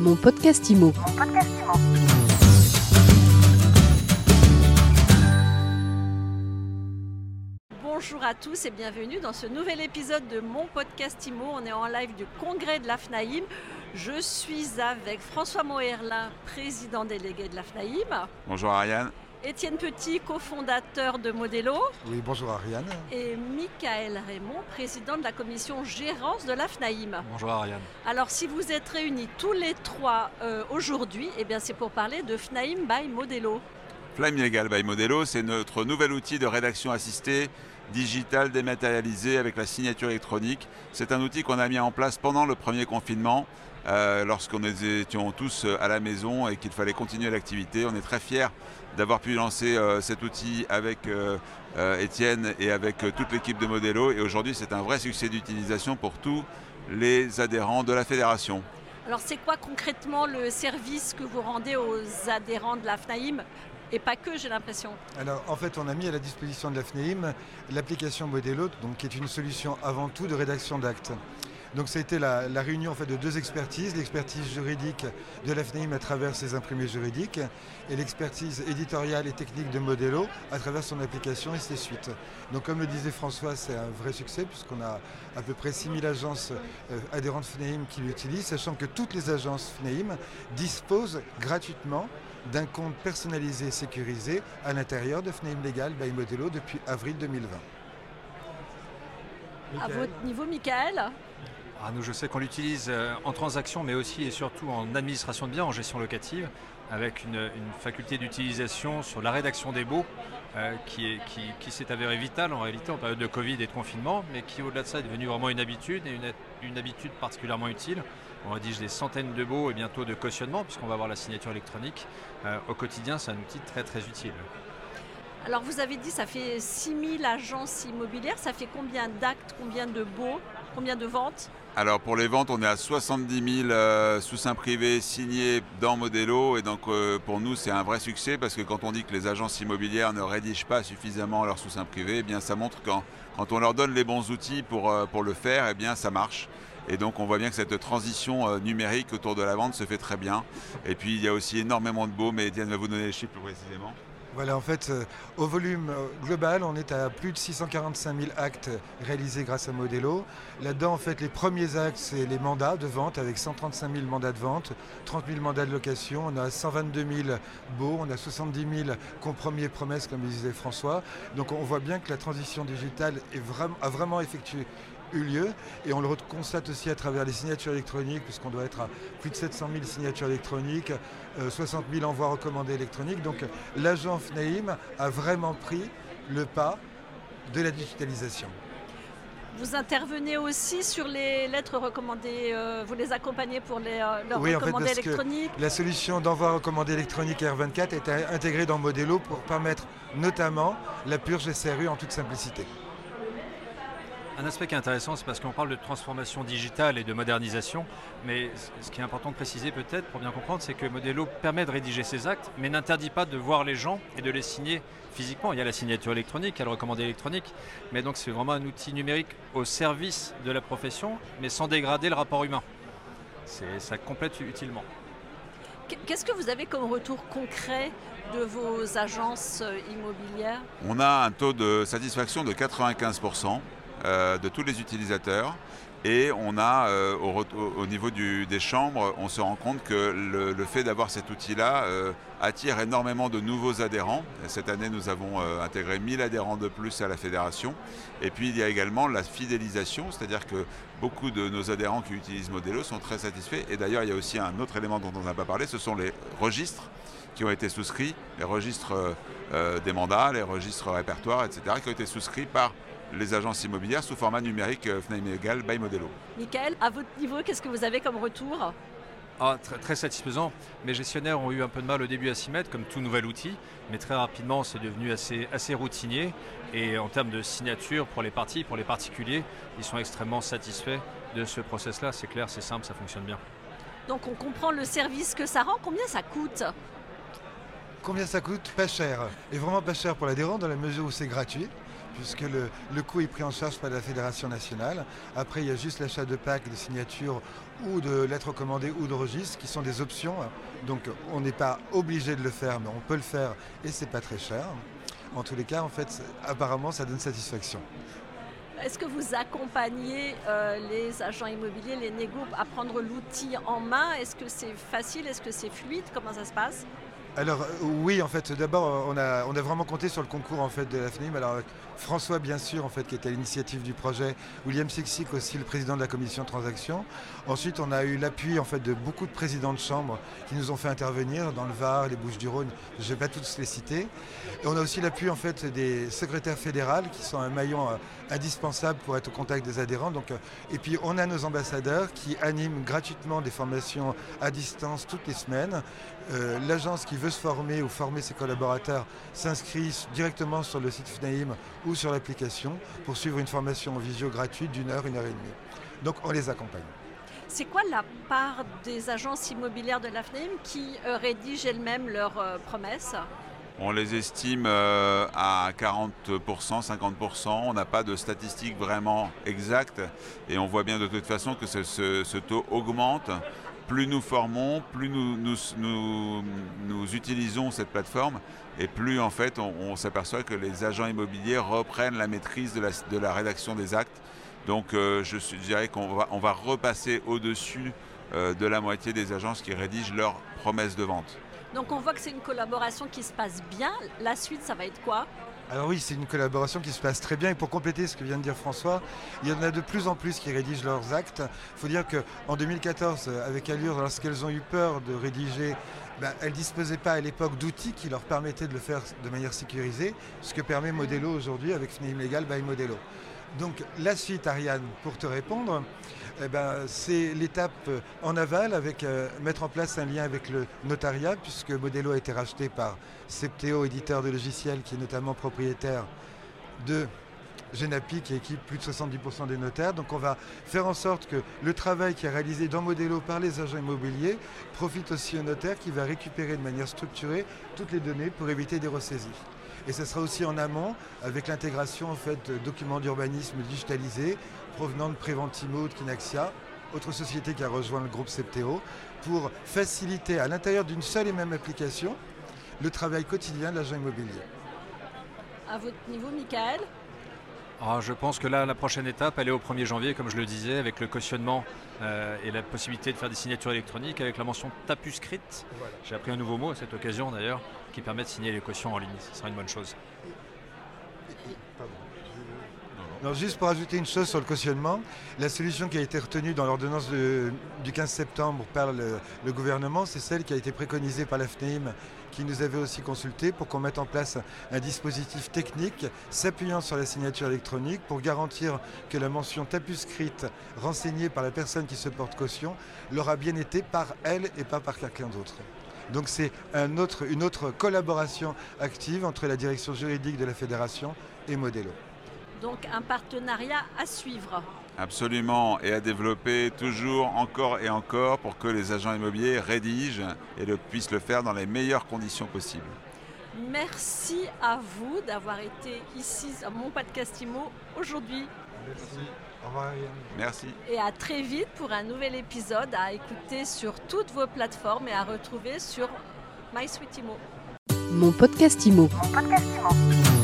Mon podcast IMO. Bonjour à tous et bienvenue dans ce nouvel épisode de mon podcast IMO. On est en live du congrès de l'AFNAIM. Je suis avec François Moerlin, président délégué de l'AFNAIM. Bonjour Ariane. Étienne Petit, cofondateur de Modelo. Oui, bonjour Ariane. Et Michael Raymond, président de la commission gérance de l'AFNAIM. Bonjour Ariane. Alors si vous êtes réunis tous les trois euh, aujourd'hui, eh bien c'est pour parler de FNAIM by Modelo. Flame Legal by Modelo, c'est notre nouvel outil de rédaction assistée digital dématérialisé avec la signature électronique. C'est un outil qu'on a mis en place pendant le premier confinement, euh, lorsqu'on étions tous à la maison et qu'il fallait continuer l'activité. On est très fiers d'avoir pu lancer euh, cet outil avec euh, Étienne et avec toute l'équipe de Modelo. Et aujourd'hui, c'est un vrai succès d'utilisation pour tous les adhérents de la fédération. Alors c'est quoi concrètement le service que vous rendez aux adhérents de la FNAIM et pas que, j'ai l'impression. Alors, en fait, on a mis à la disposition de la FNAIM l'application Modelo, donc, qui est une solution avant tout de rédaction d'actes. Donc ça a été la, réunion en fait, de deux expertises, l'expertise juridique de la FNAIM à travers ses imprimés juridiques et l'expertise éditoriale et technique de Modelo à travers son application et ses suites. Donc comme le disait François, c'est un vrai succès puisqu'on a à peu près 6000 agences euh, adhérentes FNAIM qui l'utilisent, sachant que toutes les agences FNAIM disposent gratuitement d'un compte personnalisé et sécurisé à l'intérieur de FNAIM Legal by Modelo depuis avril 2020. À votre niveau, Michael ah, nous, je sais qu'on l'utilise euh, en transaction, mais aussi et surtout en administration de biens, en gestion locative, avec une, faculté d'utilisation sur la rédaction des baux euh, qui, s'est avérée vitale en réalité en période de Covid et de confinement, mais qui au-delà de ça est devenue vraiment une habitude et une, habitude particulièrement utile. On rédige des centaines de baux et bientôt de cautionnement, puisqu'on va avoir la signature électronique. Euh, au quotidien, c'est un outil très très utile. Alors vous avez dit ça fait 6000 agences immobilières, ça fait combien d'actes, combien de baux, combien de ventes alors pour les ventes, on est à 70 000 euh, sous-seins privés signés dans Modelo et donc euh, pour nous c'est un vrai succès parce que quand on dit que les agences immobilières ne rédigent pas suffisamment leurs sous-seins privés, eh bien ça montre que quand, on leur donne les bons outils pour, euh, pour le faire, eh bien ça marche. Et donc on voit bien que cette transition numérique autour de la vente se fait très bien. Et puis il y a aussi énormément de beaux, mais Diane va vous donner les chiffres plus précisément. Voilà, en fait, euh, au volume euh, global, on est à plus de 645 000 actes réalisés grâce à Modelo. Là-dedans, en fait, les premiers actes, c'est les mandats de vente avec 135 000 mandats de vente, 30 000 mandats de location, on a 122 000 baux, on a 70 000 compromis et promesses, comme disait François. Donc on voit bien que la transition digitale a vraiment effectué eu lieu. Et on le constate aussi à travers les signatures électroniques, puisqu'on doit être à plus de 700 000 signatures électroniques, 60 euh, 000 envois recommandés électroniques. Donc l'agent FNAIM a vraiment pris le pas de la digitalisation. Vous intervenez aussi sur les lettres recommandées, euh, vous les accompagnez pour les, euh, leurs oui, recommandés électroniques? La solution d'envoi recommandé électronique R24 est intégrée dans Modelo pour permettre notamment la purge SRU en toute simplicité. Un aspect qui est intéressant, c'est parce qu'on parle de transformation digitale et de modernisation, mais ce qui est important de préciser peut-être pour bien comprendre, c'est que Modelo permet de rédiger ses actes, mais n'interdit pas de voir les gens et de les signer physiquement. Il y a la signature électronique, il y a le recommandé électronique, mais donc c'est vraiment un outil numérique au service de la profession, mais sans dégrader le rapport humain. Ça complète utilement. Qu'est-ce que vous avez comme retour concret de vos agences euh, immobilières? On a un taux de satisfaction de 95%. Euh, de tous les utilisateurs. Et on a, euh, au, niveau des chambres, on se rend compte que le, fait d'avoir cet outil-là euh, attire énormément de nouveaux adhérents. cette année, nous avons intégré 1000 adhérents de plus à la fédération. Et puis, il y a également la fidélisation, c'est-à-dire que beaucoup de nos adhérents qui utilisent Modelo sont très satisfaits. Et d'ailleurs, il y a aussi un autre élément dont on n'a pas parlé, ce sont les registres qui ont été souscrits, les registres des mandats, les registres répertoires, etc., qui ont été souscrits par les agences immobilières sous format numérique euh, FNAIM by Modelo. Michael, à votre niveau, qu'est-ce que vous avez comme retour? Ah, très, satisfaisant. Mes gestionnaires ont eu un peu de mal au début à s'y mettre, comme tout nouvel outil, mais très rapidement, c'est devenu assez, assez routinier. Et en termes de signature pour les parties, pour les particuliers, ils sont extrêmement satisfaits de ce process-là. C'est clair, c'est simple, ça fonctionne bien. Donc on comprend le service que ça rend. Combien ça coûte? Combien ça coûte? Pas cher. Et vraiment pas cher pour l'adhérent dans la mesure où c'est gratuit puisque le, le coût est pris en charge par la Fédération nationale. Après, il y a juste l'achat de packs, de signatures ou de lettres commandées ou de registres qui sont des options. Donc on n'est pas obligé de le faire, mais on peut le faire et c'est pas très cher. En tous les cas, en fait, apparemment, ça donne satisfaction. Est-ce que vous accompagnez euh, les agents immobiliers, les négos à prendre l'outil en main? Est-ce que c'est facile? Est-ce que c'est fluide? Comment ça se passe? Alors oui, en fait, d'abord, on a, vraiment compté sur le concours en fait, de la FNIM. Alors François, bien sûr, en fait, qui était à l'initiative du projet, William Sixic aussi, le président de la commission de transaction. Ensuite, on a eu l'appui en fait, de beaucoup de présidents de chambre qui nous ont fait intervenir dans le Var, les Bouches-du-Rhône, je ne vais pas tous les citer. Et on a aussi l'appui en fait, des secrétaires fédérales qui sont un maillon euh, indispensable pour être au contact des adhérents. Donc, euh, et puis on a nos ambassadeurs qui animent gratuitement des formations à distance toutes les semaines. Euh, l'agence qui veut se former ou former ses collaborateurs s'inscrit directement sur le site FNAIM ou sur l'application pour suivre une formation en visio gratuite d'une heure, une heure et demie. Donc on les accompagne. C'est quoi la part des agences immobilières de l'AFNAIM qui euh, rédigent elles-mêmes leurs euh, promesses? On les estime à 40%, 50%. On n'a pas de statistiques vraiment exactes et on voit bien de toute façon que ce taux augmente plus nous formons, plus nous, utilisons cette plateforme et plus en fait on, s'aperçoit que les agents immobiliers reprennent la maîtrise de la, rédaction des actes. Donc euh, je, dirais qu'on va, on va repasser au-dessus euh, de la moitié des agences qui rédigent leurs promesses de vente. Donc on voit que c'est une collaboration qui se passe bien. La suite, ça va être quoi? Alors oui, c'est une collaboration qui se passe très bien. Et pour compléter ce que vient de dire François, il y en a de plus en plus qui rédigent leurs actes. Il faut dire qu'en 2014, avec Allure, lorsqu'elles ont eu peur de rédiger, ben, elles ne disposaient pas à l'époque d'outils qui leur permettaient de le faire de manière sécurisée, ce que permet Modelo aujourd'hui avec FNAIM Legal by Modelo. Donc la suite, Ariane, pour te répondre, eh ben, c'est l'étape en aval avec euh, mettre en place un lien avec le notariat, puisque Modelo a été racheté par Septeo, éditeur de logiciels, qui est notamment propriétaire de Genapi, qui équipe plus de 70% des notaires. Donc on va faire en sorte que le travail qui est réalisé dans Modelo par les agents immobiliers profite aussi au notaire qui va récupérer de manière structurée toutes les données pour éviter des ressaisies. Et ce sera aussi en amont avec l'intégration en fait, de documents d'urbanisme digitalisés provenant de Preventimo ou de Kinaxia, autre société qui a rejoint le groupe Septeo, pour faciliter à l'intérieur d'une seule et même application le travail quotidien de l'agent immobilier. À votre niveau, Michael? Ah, je pense que là, la prochaine étape, elle est au 1er janvier, comme je le disais, avec le cautionnement euh, et la possibilité de faire des signatures électroniques avec la mention tapuscrite. J'ai appris un nouveau mot à cette occasion d'ailleurs, qui permet de signer les cautions en ligne. Ce sera une bonne chose. Non, juste pour ajouter une chose sur le cautionnement, la solution qui a été retenue dans l'ordonnance du 15 septembre par le, gouvernement, c'est celle qui a été préconisée par l'AFNEIM, qui nous avait aussi consulté pour qu'on mette en place un dispositif technique s'appuyant sur la signature électronique pour garantir que la mention tapuscrite renseignée par la personne qui se porte caution l'aura bien été par elle et pas par quelqu'un d'autre. Donc c'est une autre collaboration active entre la direction juridique de la fédération et Modelo. Donc un partenariat à suivre. Absolument, et à développer toujours encore et encore pour que les agents immobiliers rédigent et le, puissent le faire dans les meilleures conditions possibles. Merci à vous d'avoir été ici à mon podcast IMO aujourd'hui. Merci. Au revoir. Merci. Et à très vite pour un nouvel épisode à écouter sur toutes vos plateformes et à retrouver sur MySweetImo. Mon podcast IMO. Mon podcast IMO.